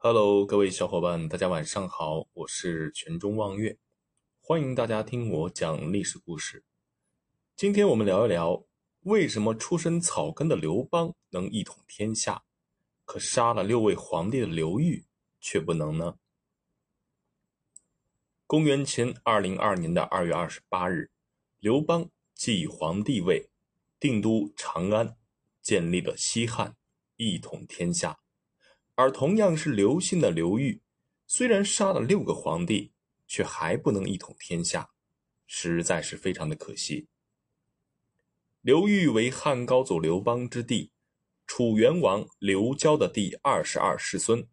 Hello，各位小伙伴，大家晚上好，我是全中望月，欢迎大家听我讲历史故事。今天我们聊一聊，为什么出身草根的刘邦能一统天下，可杀了六位皇帝的刘裕却不能呢？公元前二零二年的二月二十八日，刘邦继皇帝位，定都长安，建立了西汉，一统天下。而同样是刘姓的刘裕，虽然杀了六个皇帝，却还不能一统天下，实在是非常的可惜。刘裕为汉高祖刘邦之弟，楚元王刘交的第二十二世孙。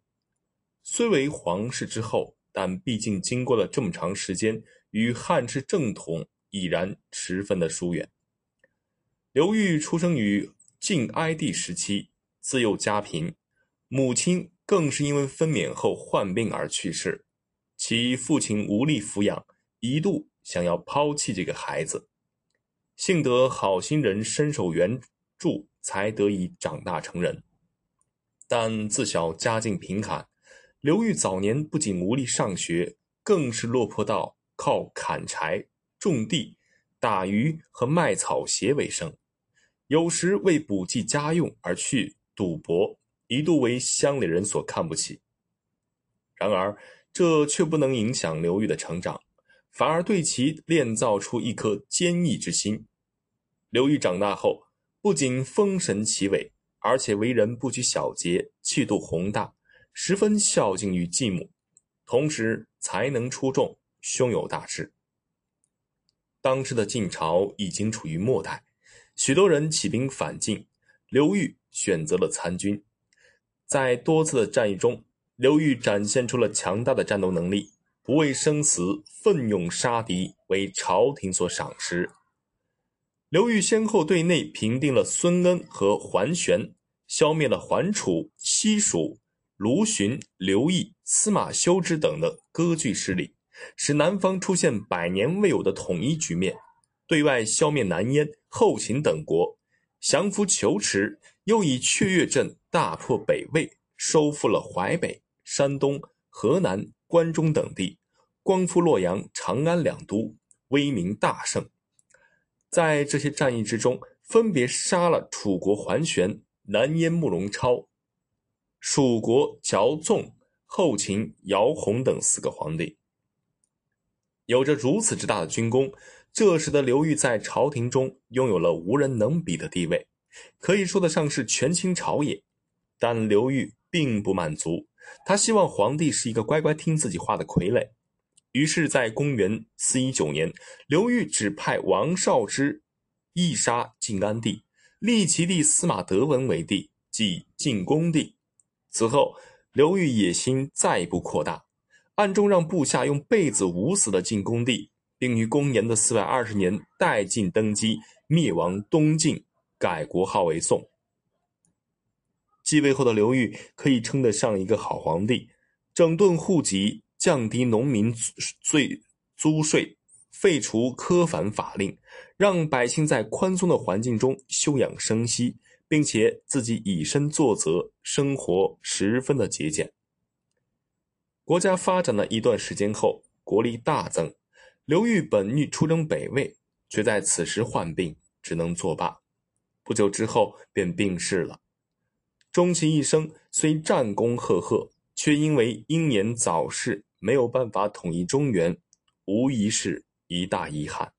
虽为皇室之后，但毕竟经过了这么长时间，与汉室正统已然十分的疏远。刘裕出生于晋哀帝时期，自幼家贫。母亲更是因为分娩后患病而去世，其父亲无力抚养，一度想要抛弃这个孩子。幸得好心人伸手援助，才得以长大成人。但自小家境贫寒，刘裕早年不仅无力上学，更是落魄到靠砍柴、种地、打鱼和卖草鞋为生，有时为补给家用而去赌博。一度为乡里人所看不起，然而这却不能影响刘裕的成长，反而对其炼造出一颗坚毅之心。刘裕长大后，不仅丰神奇伟，而且为人不拘小节，气度宏大，十分孝敬于继母，同时才能出众，胸有大志。当时的晋朝已经处于末代，许多人起兵反晋，刘裕选择了参军。在多次的战役中，刘裕展现出了强大的战斗能力，不畏生死，奋勇杀敌，为朝廷所赏识。刘裕先后对内平定了孙恩和桓玄，消灭了桓楚、西蜀、卢循、刘毅、司马修之等的割据势力，使南方出现百年未有的统一局面；对外消灭南燕、后秦等国，降服求池，又以雀跃阵。大破北魏，收复了淮北、山东、河南、关中等地，光复洛阳、长安两都，威名大盛。在这些战役之中，分别杀了楚国桓玄、南燕慕容超、蜀国骄纵、后秦姚泓等四个皇帝。有着如此之大的军功，这使得刘裕在朝廷中拥有了无人能比的地位，可以说得上是权倾朝野。但刘裕并不满足，他希望皇帝是一个乖乖听自己话的傀儡。于是，在公元四一九年，刘裕指派王少之缢杀晋安帝，立其弟司马德文为帝，即晋恭帝。此后，刘裕野心再一步扩大，暗中让部下用被子捂死了晋恭帝，并于公元的四百二十年代晋登基，灭亡东晋，改国号为宋。继位后的刘裕可以称得上一个好皇帝，整顿户籍，降低农民税租税，废除苛繁法令，让百姓在宽松的环境中休养生息，并且自己以身作则，生活十分的节俭。国家发展了一段时间后，国力大增，刘裕本欲出征北魏，却在此时患病，只能作罢。不久之后便病逝了。终其一生，虽战功赫赫，却因为英年早逝，没有办法统一中原，无疑是一大遗憾。